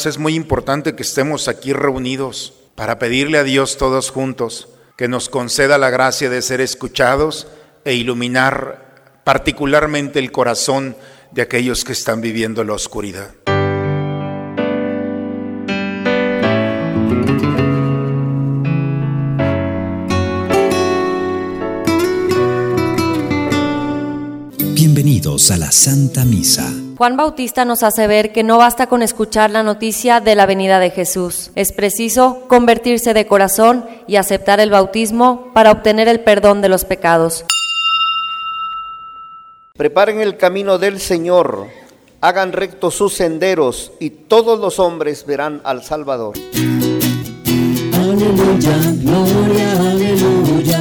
hermanos, es muy importante que estemos aquí reunidos para pedirle a Dios todos juntos que nos conceda la gracia de ser escuchados e iluminar particularmente el corazón de aquellos que están viviendo la oscuridad. Bienvenidos a la Santa Misa. Juan Bautista nos hace ver que no basta con escuchar la noticia de la venida de Jesús. Es preciso convertirse de corazón y aceptar el bautismo para obtener el perdón de los pecados. Preparen el camino del Señor, hagan rectos sus senderos y todos los hombres verán al Salvador. Aleluya, gloria, aleluya,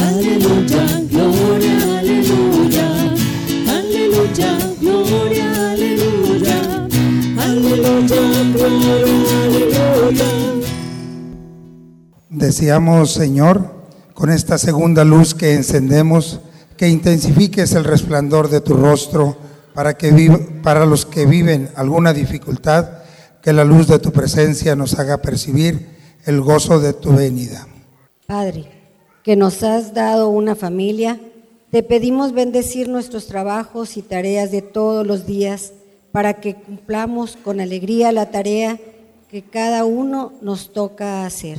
aleluya, Deseamos, Señor, con esta segunda luz que encendemos, que intensifiques el resplandor de tu rostro para, que para los que viven alguna dificultad, que la luz de tu presencia nos haga percibir el gozo de tu venida. Padre, que nos has dado una familia, te pedimos bendecir nuestros trabajos y tareas de todos los días para que cumplamos con alegría la tarea que cada uno nos toca hacer.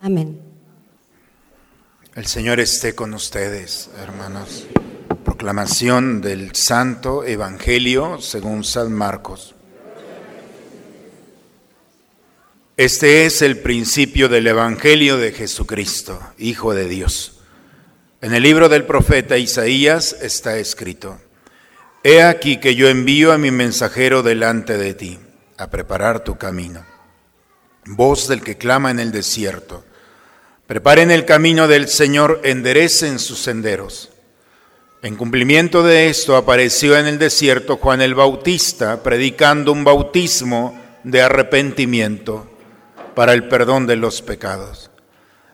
Amén. El Señor esté con ustedes, hermanos. Proclamación del Santo Evangelio según San Marcos. Este es el principio del Evangelio de Jesucristo, Hijo de Dios. En el libro del profeta Isaías está escrito, He aquí que yo envío a mi mensajero delante de ti, a preparar tu camino. Voz del que clama en el desierto. Preparen el camino del Señor, enderecen sus senderos. En cumplimiento de esto apareció en el desierto Juan el Bautista predicando un bautismo de arrepentimiento para el perdón de los pecados.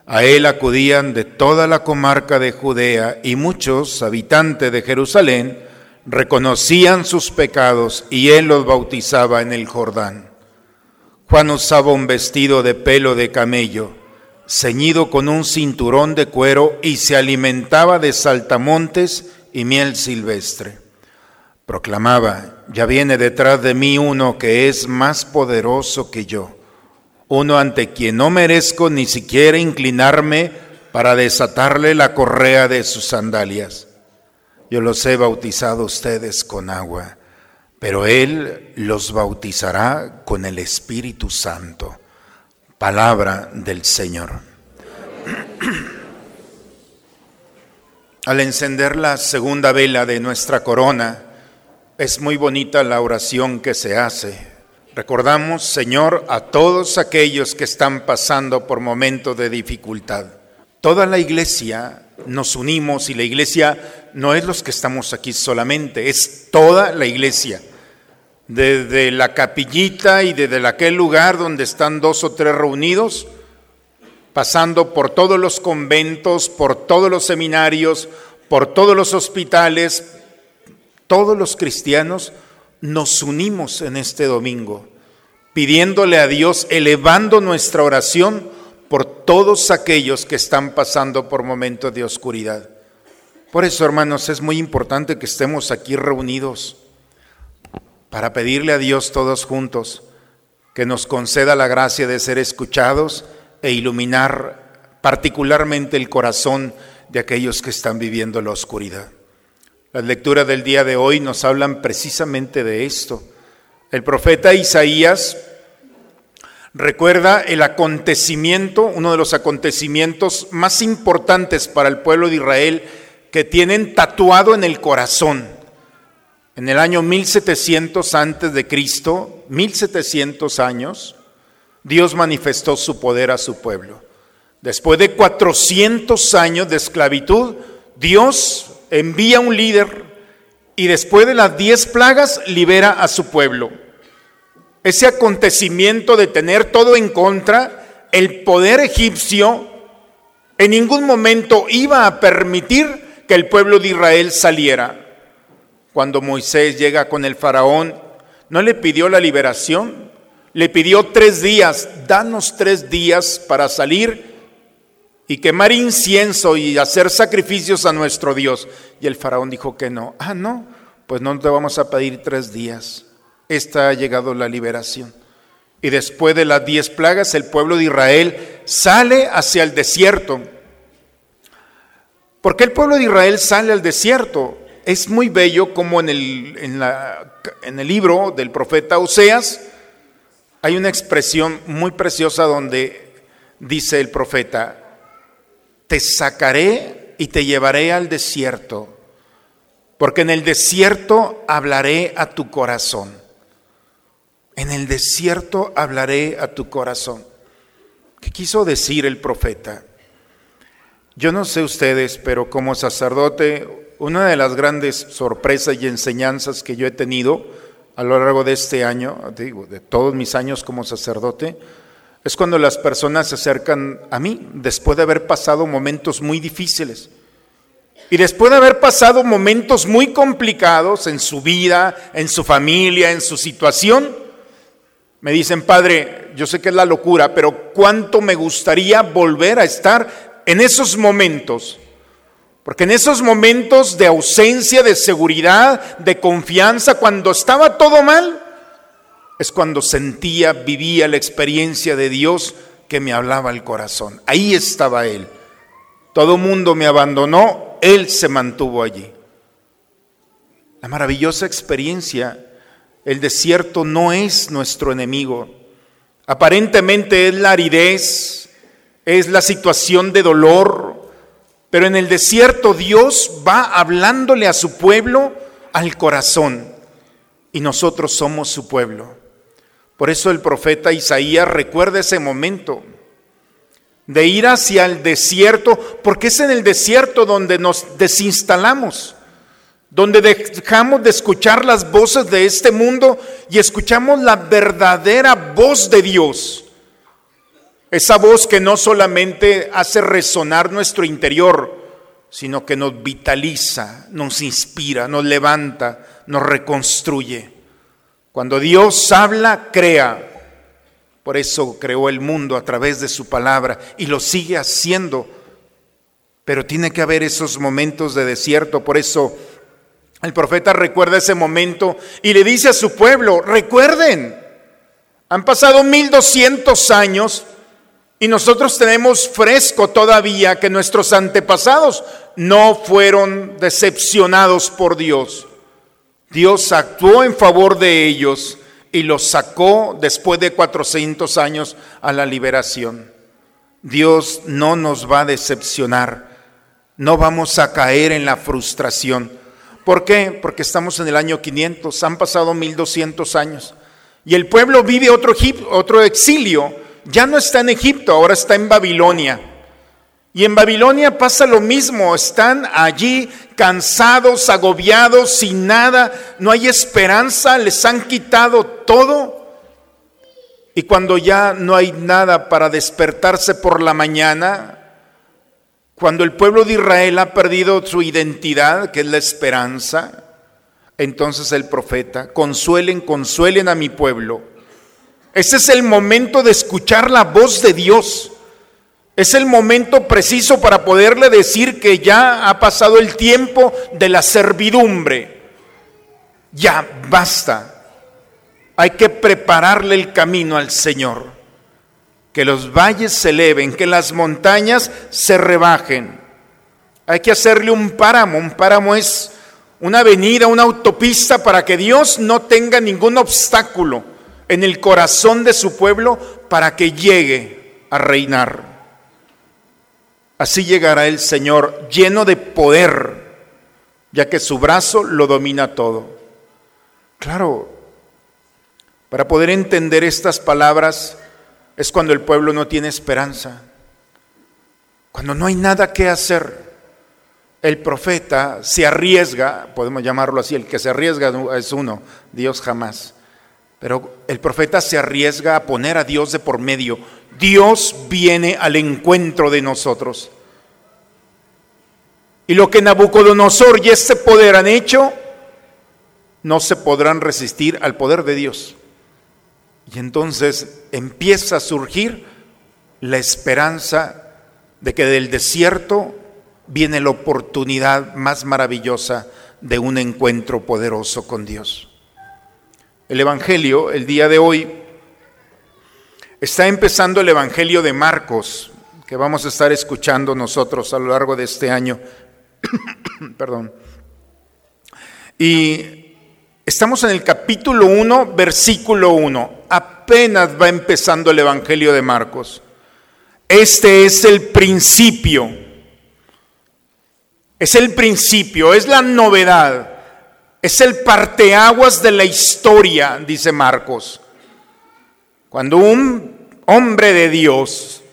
A él acudían de toda la comarca de Judea y muchos habitantes de Jerusalén reconocían sus pecados y él los bautizaba en el Jordán. Juan usaba un vestido de pelo de camello, ceñido con un cinturón de cuero y se alimentaba de saltamontes y miel silvestre. Proclamaba, ya viene detrás de mí uno que es más poderoso que yo, uno ante quien no merezco ni siquiera inclinarme para desatarle la correa de sus sandalias. Yo los he bautizado a ustedes con agua, pero Él los bautizará con el Espíritu Santo. Palabra del Señor. Al encender la segunda vela de nuestra corona, es muy bonita la oración que se hace. Recordamos, Señor, a todos aquellos que están pasando por momentos de dificultad. Toda la iglesia nos unimos y la iglesia no es los que estamos aquí solamente, es toda la iglesia. Desde la capillita y desde aquel lugar donde están dos o tres reunidos, pasando por todos los conventos, por todos los seminarios, por todos los hospitales, todos los cristianos nos unimos en este domingo, pidiéndole a Dios, elevando nuestra oración por todos aquellos que están pasando por momentos de oscuridad. Por eso, hermanos, es muy importante que estemos aquí reunidos para pedirle a Dios todos juntos que nos conceda la gracia de ser escuchados e iluminar particularmente el corazón de aquellos que están viviendo la oscuridad. Las lecturas del día de hoy nos hablan precisamente de esto. El profeta Isaías recuerda el acontecimiento, uno de los acontecimientos más importantes para el pueblo de Israel que tienen tatuado en el corazón. En el año 1700 antes de Cristo, 1700 años, Dios manifestó su poder a su pueblo. Después de 400 años de esclavitud, Dios envía un líder y después de las 10 plagas libera a su pueblo. Ese acontecimiento de tener todo en contra, el poder egipcio en ningún momento iba a permitir que el pueblo de Israel saliera. Cuando Moisés llega con el faraón, no le pidió la liberación, le pidió tres días, danos tres días para salir y quemar incienso y hacer sacrificios a nuestro Dios. Y el faraón dijo que no. Ah, no, pues no te vamos a pedir tres días. Esta ha llegado la liberación. Y después de las diez plagas, el pueblo de Israel sale hacia el desierto. ¿Por qué el pueblo de Israel sale al desierto? Es muy bello como en el, en la- en el libro del profeta Oseas hay una expresión muy preciosa donde dice el profeta, te sacaré y te llevaré al desierto, porque en el desierto hablaré a tu corazón. En el desierto hablaré a tu corazón. ¿Qué quiso decir el profeta? Yo no sé ustedes, pero como sacerdote, una de las grandes sorpresas y enseñanzas que yo he tenido a lo largo de este año, digo, de todos mis años como sacerdote, es cuando las personas se acercan a mí después de haber pasado momentos muy difíciles. Y después de haber pasado momentos muy complicados en su vida, en su familia, en su situación, me dicen, Padre, yo sé que es la locura, pero cuánto me gustaría volver a estar en esos momentos. Porque en esos momentos de ausencia, de seguridad, de confianza, cuando estaba todo mal, es cuando sentía, vivía la experiencia de Dios que me hablaba al corazón. Ahí estaba Él. Todo mundo me abandonó, Él se mantuvo allí. La maravillosa experiencia, el desierto no es nuestro enemigo. Aparentemente es la aridez, es la situación de dolor, pero en el desierto Dios va hablándole a su pueblo al corazón y nosotros somos su pueblo. Por eso el profeta Isaías recuerda ese momento de ir hacia el desierto, porque es en el desierto donde nos desinstalamos, donde dejamos de escuchar las voces de este mundo y escuchamos la verdadera voz de Dios. Esa voz que no solamente hace resonar nuestro interior, sino que nos vitaliza, nos inspira, nos levanta, nos reconstruye. Cuando Dios habla, crea. Por eso creó el mundo a través de su palabra y lo sigue haciendo. Pero tiene que haber esos momentos de desierto. Por eso el profeta recuerda ese momento y le dice a su pueblo, recuerden, han pasado 1200 años y nosotros tenemos fresco todavía que nuestros antepasados no fueron decepcionados por Dios. Dios actuó en favor de ellos y los sacó después de 400 años a la liberación. Dios no nos va a decepcionar, no vamos a caer en la frustración. ¿Por qué? Porque estamos en el año 500, han pasado 1200 años y el pueblo vive otro, otro exilio, ya no está en Egipto, ahora está en Babilonia. Y en Babilonia pasa lo mismo, están allí cansados, agobiados, sin nada, no hay esperanza, les han quitado todo. Y cuando ya no hay nada para despertarse por la mañana, cuando el pueblo de Israel ha perdido su identidad, que es la esperanza, entonces el profeta, consuelen, consuelen a mi pueblo. Ese es el momento de escuchar la voz de Dios. Es el momento preciso para poderle decir que ya ha pasado el tiempo de la servidumbre. Ya basta. Hay que prepararle el camino al Señor. Que los valles se eleven, que las montañas se rebajen. Hay que hacerle un páramo. Un páramo es una avenida, una autopista para que Dios no tenga ningún obstáculo en el corazón de su pueblo para que llegue a reinar. Así llegará el Señor lleno de poder, ya que su brazo lo domina todo. Claro, para poder entender estas palabras es cuando el pueblo no tiene esperanza, cuando no hay nada que hacer. El profeta se arriesga, podemos llamarlo así, el que se arriesga es uno, Dios jamás. Pero el profeta se arriesga a poner a Dios de por medio. Dios viene al encuentro de nosotros. Y lo que Nabucodonosor y este poder han hecho, no se podrán resistir al poder de Dios. Y entonces empieza a surgir la esperanza de que del desierto viene la oportunidad más maravillosa de un encuentro poderoso con Dios. El Evangelio, el día de hoy, está empezando el Evangelio de Marcos, que vamos a estar escuchando nosotros a lo largo de este año. Perdón. Y estamos en el capítulo 1, versículo 1. Apenas va empezando el Evangelio de Marcos. Este es el principio. Es el principio, es la novedad. Es el parteaguas de la historia, dice Marcos. Cuando un hombre de Dios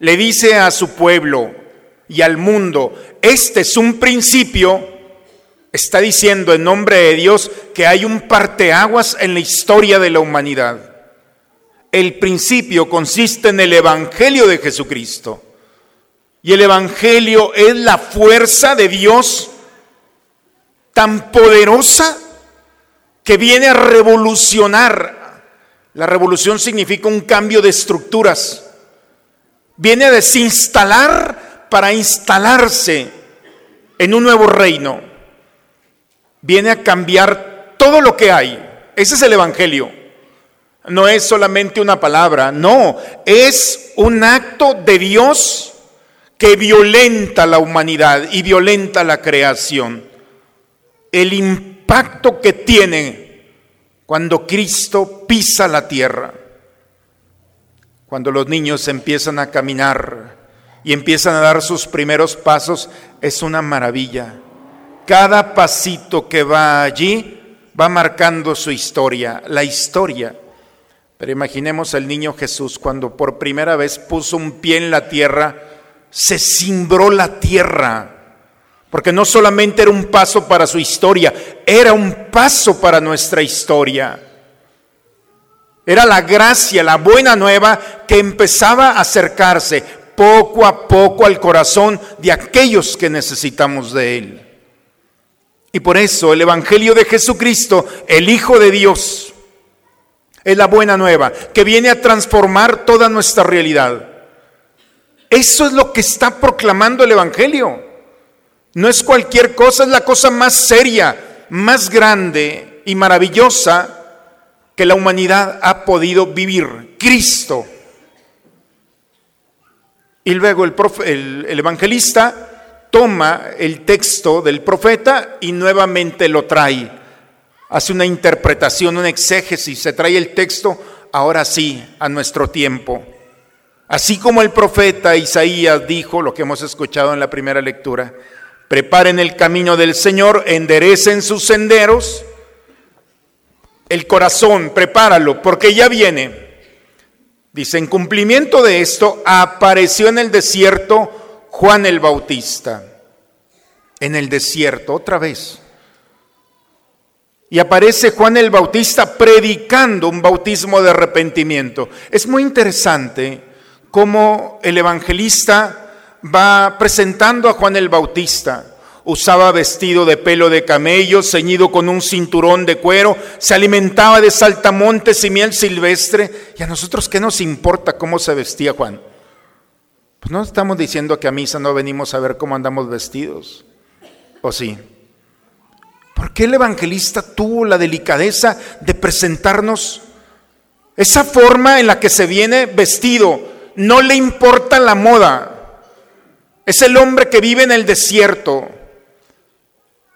le dice a su pueblo y al mundo, este es un principio, está diciendo en nombre de Dios que hay un parteaguas en la historia de la humanidad. El principio consiste en el Evangelio de Jesucristo. Y el Evangelio es la fuerza de Dios tan poderosa que viene a revolucionar. La revolución significa un cambio de estructuras. Viene a desinstalar para instalarse en un nuevo reino. Viene a cambiar todo lo que hay. Ese es el Evangelio. No es solamente una palabra, no, es un acto de Dios que violenta la humanidad y violenta la creación. El impacto que tiene cuando Cristo pisa la tierra, cuando los niños empiezan a caminar y empiezan a dar sus primeros pasos, es una maravilla. Cada pasito que va allí va marcando su historia, la historia. Pero imaginemos al niño Jesús cuando por primera vez puso un pie en la tierra, se cimbró la tierra, porque no solamente era un paso para su historia, era un paso para nuestra historia. Era la gracia, la buena nueva que empezaba a acercarse poco a poco al corazón de aquellos que necesitamos de Él. Y por eso el Evangelio de Jesucristo, el Hijo de Dios, es la buena nueva que viene a transformar toda nuestra realidad. Eso es lo que está proclamando el Evangelio. No es cualquier cosa, es la cosa más seria, más grande y maravillosa que la humanidad ha podido vivir. Cristo. Y luego el, el, el evangelista toma el texto del profeta y nuevamente lo trae. Hace una interpretación, un exégesis, se trae el texto ahora sí a nuestro tiempo. Así como el profeta Isaías dijo, lo que hemos escuchado en la primera lectura, preparen el camino del Señor, enderecen sus senderos, el corazón, prepáralo, porque ya viene. Dice, en cumplimiento de esto, apareció en el desierto Juan el Bautista. En el desierto, otra vez. Y aparece Juan el Bautista predicando un bautismo de arrepentimiento. Es muy interesante cómo el evangelista va presentando a Juan el Bautista. Usaba vestido de pelo de camello, ceñido con un cinturón de cuero, se alimentaba de saltamontes y miel silvestre. ¿Y a nosotros qué nos importa cómo se vestía Juan? Pues no estamos diciendo que a misa no venimos a ver cómo andamos vestidos. ¿O sí? ¿Por qué el evangelista tuvo la delicadeza de presentarnos esa forma en la que se viene vestido? No le importa la moda. Es el hombre que vive en el desierto.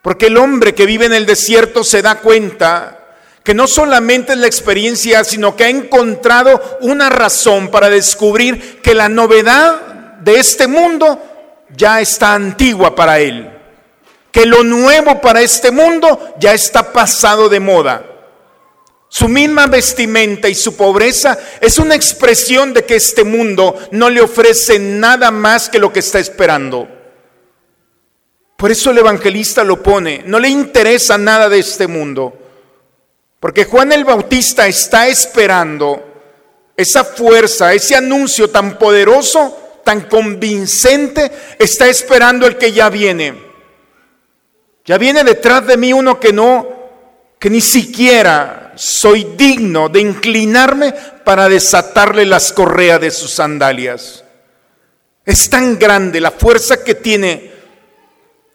Porque el hombre que vive en el desierto se da cuenta que no solamente es la experiencia, sino que ha encontrado una razón para descubrir que la novedad de este mundo ya está antigua para él. Que lo nuevo para este mundo ya está pasado de moda. Su misma vestimenta y su pobreza es una expresión de que este mundo no le ofrece nada más que lo que está esperando. Por eso el evangelista lo pone, no le interesa nada de este mundo, porque Juan el Bautista está esperando esa fuerza, ese anuncio tan poderoso, tan convincente, está esperando el que ya viene. Ya viene detrás de mí uno que no, que ni siquiera soy digno de inclinarme para desatarle las correas de sus sandalias. Es tan grande la fuerza que tiene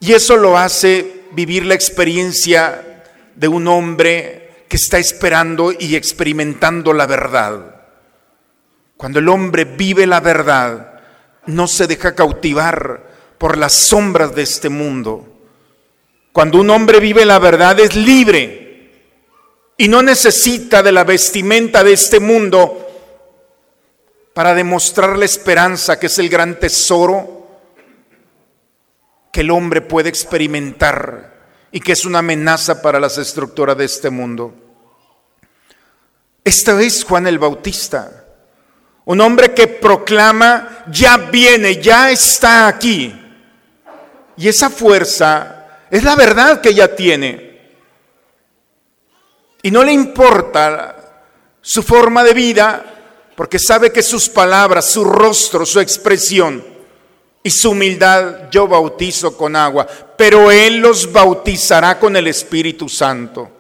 y eso lo hace vivir la experiencia de un hombre que está esperando y experimentando la verdad. Cuando el hombre vive la verdad, no se deja cautivar por las sombras de este mundo. Cuando un hombre vive la verdad es libre y no necesita de la vestimenta de este mundo para demostrar la esperanza que es el gran tesoro que el hombre puede experimentar y que es una amenaza para las estructuras de este mundo. Esta vez Juan el Bautista, un hombre que proclama, ya viene, ya está aquí. Y esa fuerza es la verdad que ya tiene. Y no le importa su forma de vida, porque sabe que sus palabras, su rostro, su expresión y su humildad yo bautizo con agua, pero Él los bautizará con el Espíritu Santo.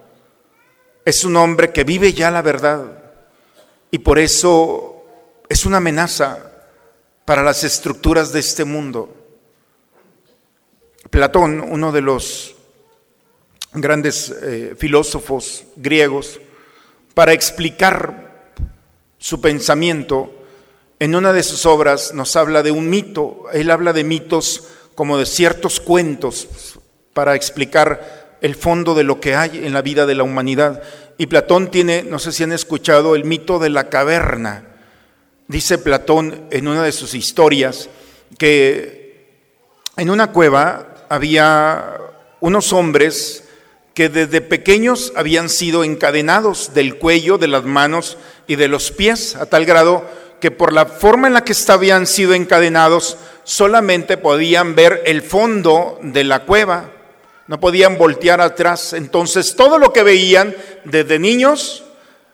Es un hombre que vive ya la verdad y por eso es una amenaza para las estructuras de este mundo. Platón, uno de los grandes eh, filósofos griegos, para explicar su pensamiento, en una de sus obras nos habla de un mito, él habla de mitos como de ciertos cuentos para explicar el fondo de lo que hay en la vida de la humanidad. Y Platón tiene, no sé si han escuchado, el mito de la caverna. Dice Platón en una de sus historias que en una cueva había unos hombres que desde pequeños habían sido encadenados del cuello, de las manos y de los pies, a tal grado que por la forma en la que habían sido encadenados, solamente podían ver el fondo de la cueva, no podían voltear atrás. Entonces todo lo que veían desde niños,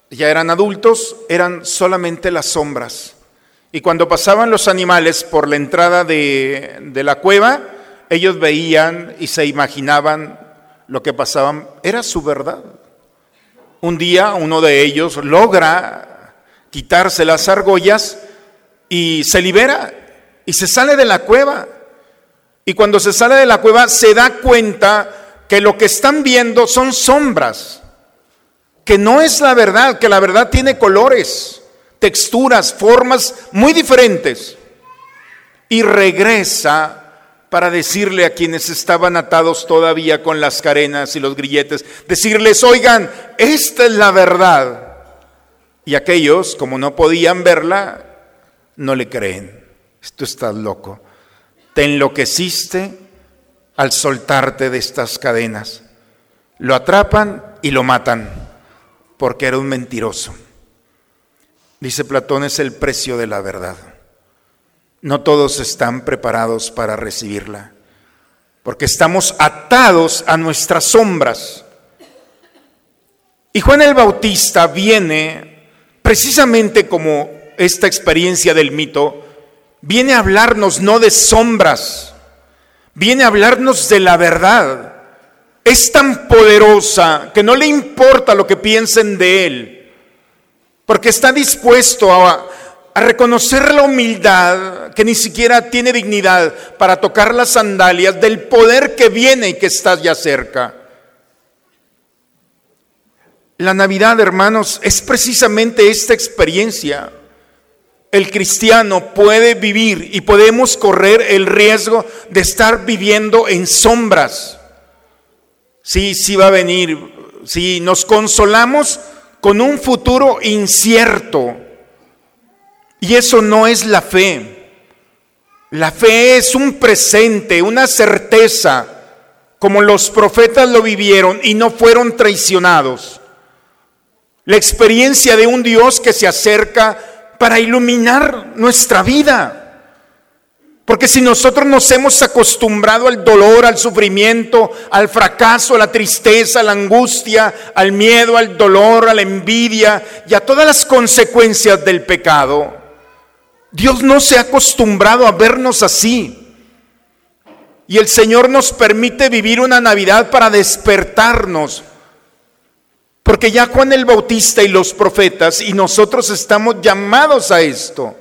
ya eran adultos, eran solamente las sombras. Y cuando pasaban los animales por la entrada de, de la cueva, ellos veían y se imaginaban lo que pasaban. Era su verdad. Un día uno de ellos logra quitarse las argollas y se libera y se sale de la cueva. Y cuando se sale de la cueva se da cuenta que lo que están viendo son sombras, que no es la verdad, que la verdad tiene colores, texturas, formas muy diferentes. Y regresa para decirle a quienes estaban atados todavía con las cadenas y los grilletes, decirles, oigan, esta es la verdad. Y aquellos, como no podían verla, no le creen. Tú estás loco. Te enloqueciste al soltarte de estas cadenas. Lo atrapan y lo matan porque era un mentiroso. Dice Platón, es el precio de la verdad. No todos están preparados para recibirla, porque estamos atados a nuestras sombras. Y Juan el Bautista viene precisamente como esta experiencia del mito, viene a hablarnos no de sombras, viene a hablarnos de la verdad. Es tan poderosa que no le importa lo que piensen de él, porque está dispuesto a, a reconocer la humildad que ni siquiera tiene dignidad para tocar las sandalias del poder que viene y que está ya cerca. La Navidad, hermanos, es precisamente esta experiencia. El cristiano puede vivir y podemos correr el riesgo de estar viviendo en sombras. Sí, sí va a venir. Si nos consolamos con un futuro incierto. Y eso no es la fe. La fe es un presente, una certeza, como los profetas lo vivieron y no fueron traicionados. La experiencia de un Dios que se acerca para iluminar nuestra vida. Porque si nosotros nos hemos acostumbrado al dolor, al sufrimiento, al fracaso, a la tristeza, a la angustia, al miedo, al dolor, a la envidia y a todas las consecuencias del pecado, Dios no se ha acostumbrado a vernos así. Y el Señor nos permite vivir una Navidad para despertarnos Porque ya Juan el Bautista y los profetas y nosotros estamos llamados a esto,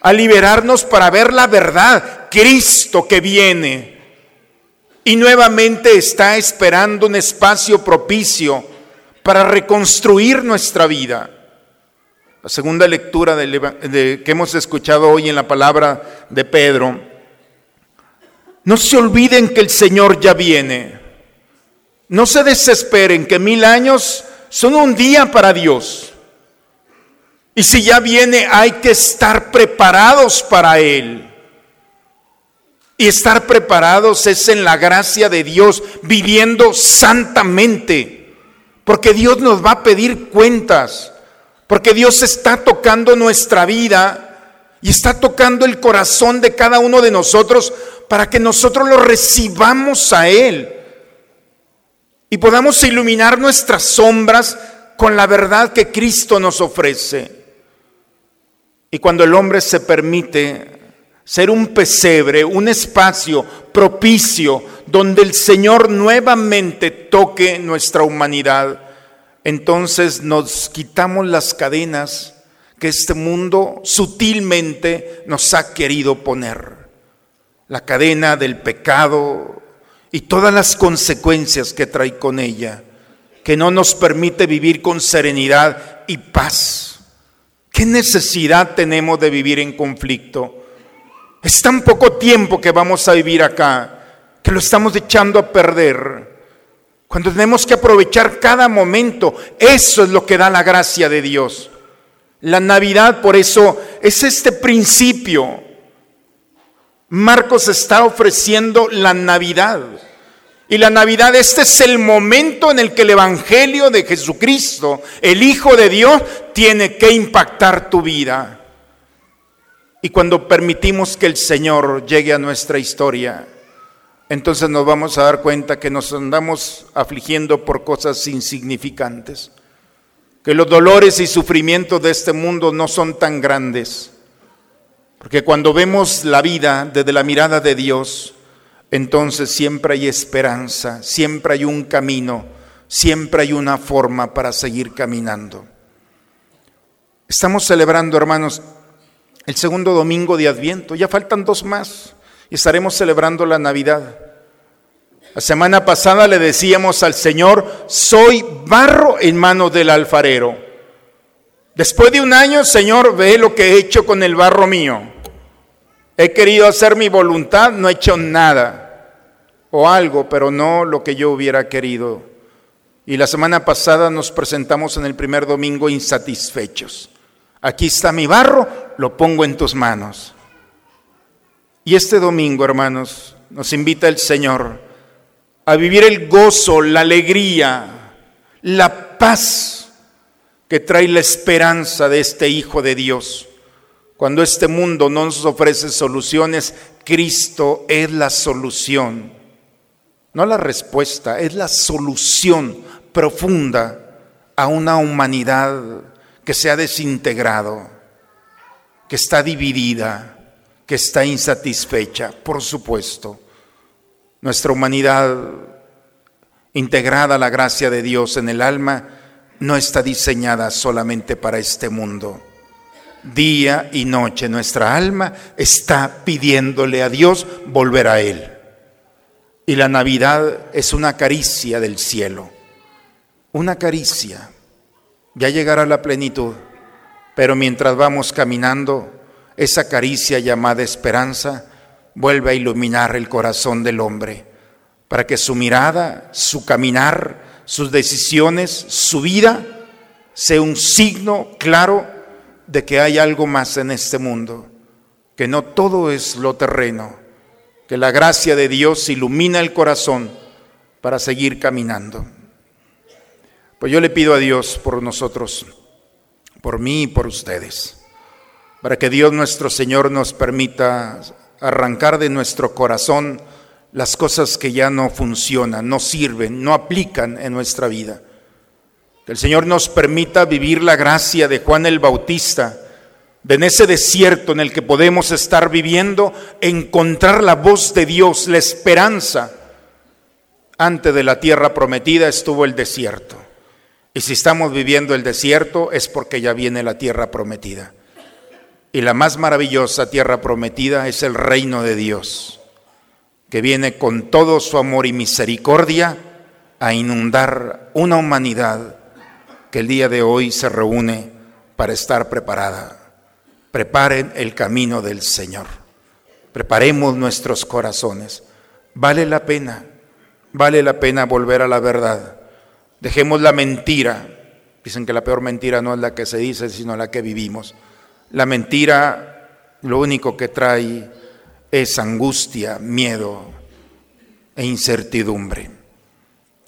a liberarnos para ver la verdad, Cristo que viene y nuevamente está esperando un espacio propicio para reconstruir nuestra vida. La segunda lectura de- que hemos escuchado hoy en la palabra de Pedro. No se olviden que el Señor ya viene. No se desesperen que mil años son un día para Dios. Y si ya viene hay que estar preparados para Él. Y estar preparados es en la gracia de Dios, viviendo santamente. Porque Dios nos va a pedir cuentas. Porque Dios está tocando nuestra vida y está tocando el corazón de cada uno de nosotros para que nosotros lo recibamos a Él y podamos iluminar nuestras sombras con la verdad que Cristo nos ofrece. Y cuando el hombre se permite ser un pesebre, un espacio propicio donde el Señor nuevamente toque nuestra humanidad, entonces nos quitamos las cadenas que este mundo sutilmente nos ha querido poner. La cadena del pecado y todas las consecuencias que trae con ella, que no nos permite vivir con serenidad y paz. ¿Qué necesidad tenemos de vivir en conflicto? Es tan poco tiempo que vamos a vivir acá, que lo estamos echando a perder. Cuando tenemos que aprovechar cada momento, eso es lo que da la gracia de Dios. La Navidad, por eso, es este principio. Marcos está ofreciendo la Navidad. Y la Navidad, este es el momento en el que el Evangelio de Jesucristo, el Hijo de Dios, tiene que impactar tu vida. Y cuando permitimos que el Señor llegue a nuestra historia, entonces nos vamos a dar cuenta que nos andamos afligiendo por cosas insignificantes, que los dolores y sufrimientos de este mundo no son tan grandes, porque cuando vemos la vida desde la mirada de Dios, entonces siempre hay esperanza, siempre hay un camino, siempre hay una forma para seguir caminando. Estamos celebrando, hermanos, el segundo domingo de Adviento, ya faltan dos más y estaremos celebrando la Navidad. La semana pasada le decíamos al Señor, soy barro en manos del alfarero. Después de un año, Señor, ve lo que he hecho con el barro mío. He querido hacer mi voluntad, no he hecho nada. O algo, pero no lo que yo hubiera querido. Y la semana pasada nos presentamos en el primer domingo insatisfechos. Aquí está mi barro, lo pongo en tus manos. Y este domingo, hermanos, nos invita el Señor a vivir el gozo, la alegría, la paz que trae la esperanza de este Hijo de Dios. Cuando este mundo no nos ofrece soluciones, Cristo es la solución. No la respuesta, es la solución profunda a una humanidad que se ha desintegrado, que está dividida, que está insatisfecha, por supuesto. Nuestra humanidad integrada a la gracia de Dios en el alma no está diseñada solamente para este mundo. Día y noche nuestra alma está pidiéndole a Dios volver a Él. Y la Navidad es una caricia del cielo, una caricia. Ya llegará la plenitud, pero mientras vamos caminando, esa caricia llamada esperanza vuelve a iluminar el corazón del hombre, para que su mirada, su caminar, sus decisiones, su vida, sea un signo claro de que hay algo más en este mundo, que no todo es lo terreno, que la gracia de Dios ilumina el corazón para seguir caminando. Pues yo le pido a Dios por nosotros, por mí y por ustedes, para que Dios nuestro Señor nos permita arrancar de nuestro corazón las cosas que ya no funcionan, no sirven, no aplican en nuestra vida. Que el Señor nos permita vivir la gracia de Juan el Bautista, de en ese desierto en el que podemos estar viviendo, encontrar la voz de Dios, la esperanza. Antes de la tierra prometida estuvo el desierto. Y si estamos viviendo el desierto es porque ya viene la tierra prometida. Y la más maravillosa tierra prometida es el reino de Dios, que viene con todo su amor y misericordia a inundar una humanidad que el día de hoy se reúne para estar preparada. Preparen el camino del Señor. Preparemos nuestros corazones. Vale la pena, vale la pena volver a la verdad. Dejemos la mentira. Dicen que la peor mentira no es la que se dice, sino la que vivimos. La mentira lo único que trae es angustia, miedo e incertidumbre.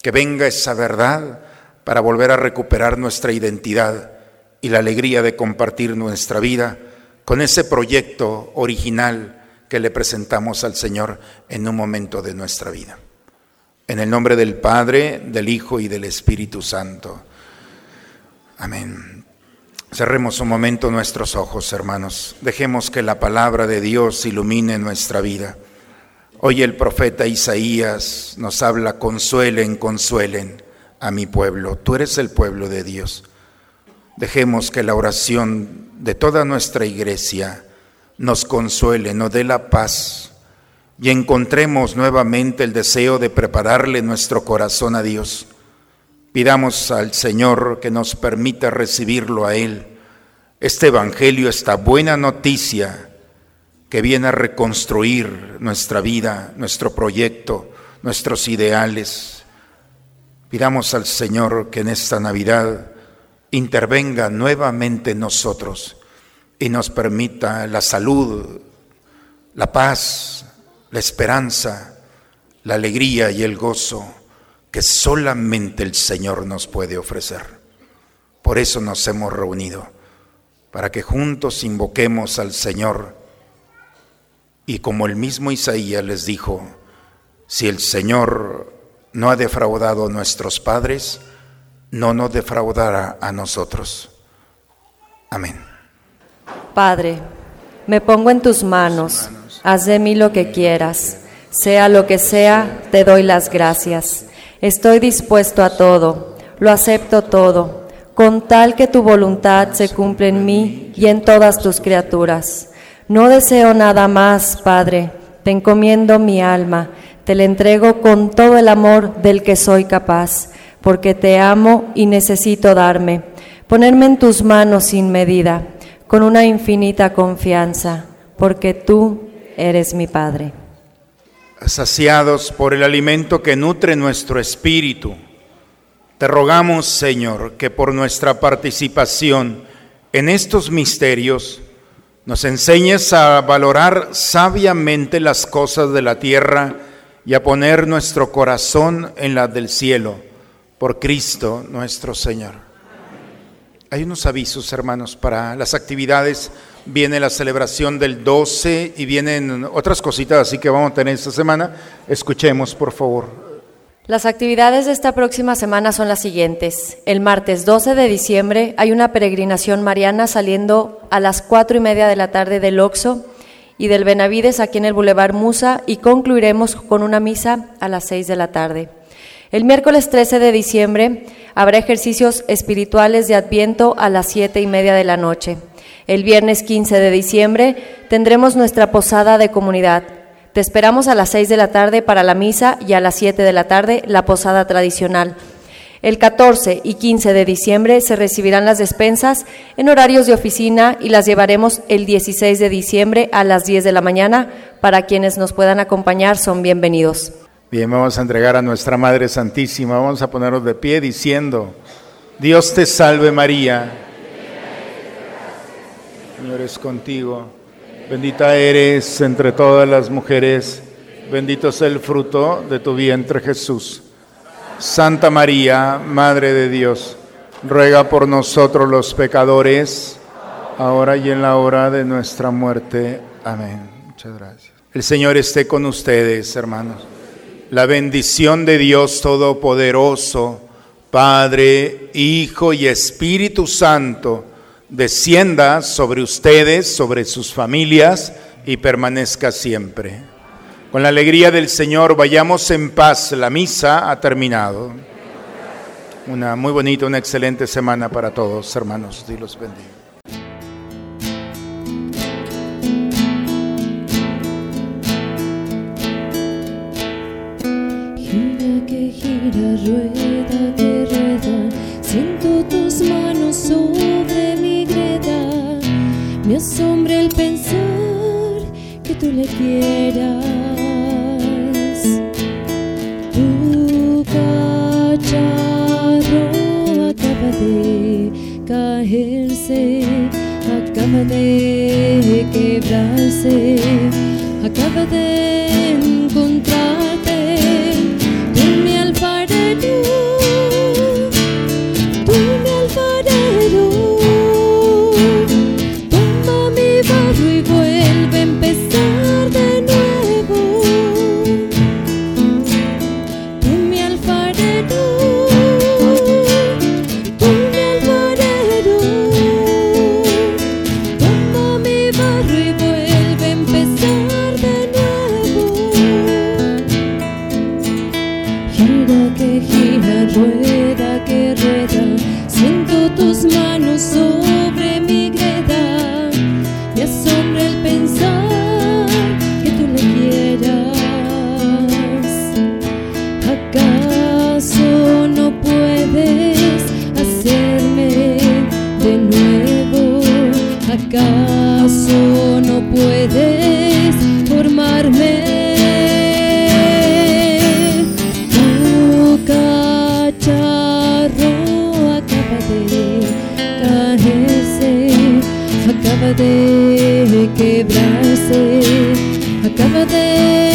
Que venga esa verdad para volver a recuperar nuestra identidad y la alegría de compartir nuestra vida con ese proyecto original que le presentamos al Señor en un momento de nuestra vida. En el nombre del Padre, del Hijo y del Espíritu Santo. Amén. Cerremos un momento nuestros ojos, hermanos. Dejemos que la palabra de Dios ilumine nuestra vida. Hoy el profeta Isaías nos habla, consuelen, consuelen a mi pueblo. Tú eres el pueblo de Dios. Dejemos que la oración de toda nuestra iglesia nos consuele, nos dé la paz y encontremos nuevamente el deseo de prepararle nuestro corazón a Dios. Pidamos al Señor que nos permita recibirlo a Él. Este Evangelio, esta buena noticia que viene a reconstruir nuestra vida, nuestro proyecto, nuestros ideales. Pidamos al Señor que en esta Navidad intervenga nuevamente en nosotros y nos permita la salud, la paz, la esperanza, la alegría y el gozo que solamente el Señor nos puede ofrecer. Por eso nos hemos reunido, para que juntos invoquemos al Señor. Y como el mismo Isaías les dijo, si el Señor no ha defraudado a nuestros padres, no nos defraudará a nosotros. Amén. Padre, me pongo en tus manos, haz de mí lo que quieras, sea lo que sea, te doy las gracias. Estoy dispuesto a todo, lo acepto todo, con tal que tu voluntad se cumpla en mí y en todas tus criaturas. No deseo nada más, Padre, te encomiendo mi alma, te la entrego con todo el amor del que soy capaz, porque te amo y necesito darme, ponerme en tus manos sin medida con una infinita confianza, porque tú eres mi Padre. Saciados por el alimento que nutre nuestro espíritu, te rogamos, Señor, que por nuestra participación en estos misterios nos enseñes a valorar sabiamente las cosas de la tierra y a poner nuestro corazón en las del cielo, por Cristo nuestro Señor. Hay unos avisos, hermanos, para las actividades. Viene la celebración del 12 y vienen otras cositas así que vamos a tener esta semana. Escuchemos, por favor. Las actividades de esta próxima semana son las siguientes. El martes 12 de diciembre hay una peregrinación mariana saliendo a las cuatro y media de la tarde del Oxo y del Benavides aquí en el Boulevard Musa y concluiremos con una misa a las seis de la tarde. El miércoles 13 de diciembre habrá ejercicios espirituales de Adviento a las siete y media de la noche. El viernes 15 de diciembre tendremos nuestra posada de comunidad. Te esperamos a las seis de la tarde para la misa y a las siete de la tarde la posada tradicional. El 14 y 15 de diciembre se recibirán las despensas en horarios de oficina y las llevaremos el 16 de diciembre a las 10 de la mañana. Para quienes nos puedan acompañar son bienvenidos. Bien, vamos a entregar a nuestra Madre Santísima. Vamos a ponernos de pie diciendo, Dios te salve María. Señor es contigo. Bendita eres entre todas las mujeres. Bendito es el fruto de tu vientre Jesús. Santa María, Madre de Dios, ruega por nosotros los pecadores, ahora y en la hora de nuestra muerte. Amén. Muchas gracias. El Señor esté con ustedes, hermanos la bendición de Dios Todopoderoso, Padre, Hijo y Espíritu Santo, descienda sobre ustedes, sobre sus familias y permanezca siempre. Con la alegría del Señor vayamos en paz, la misa ha terminado. Una muy bonita, una excelente semana para todos, hermanos. Dios los bendiga. mercy. I cover thee.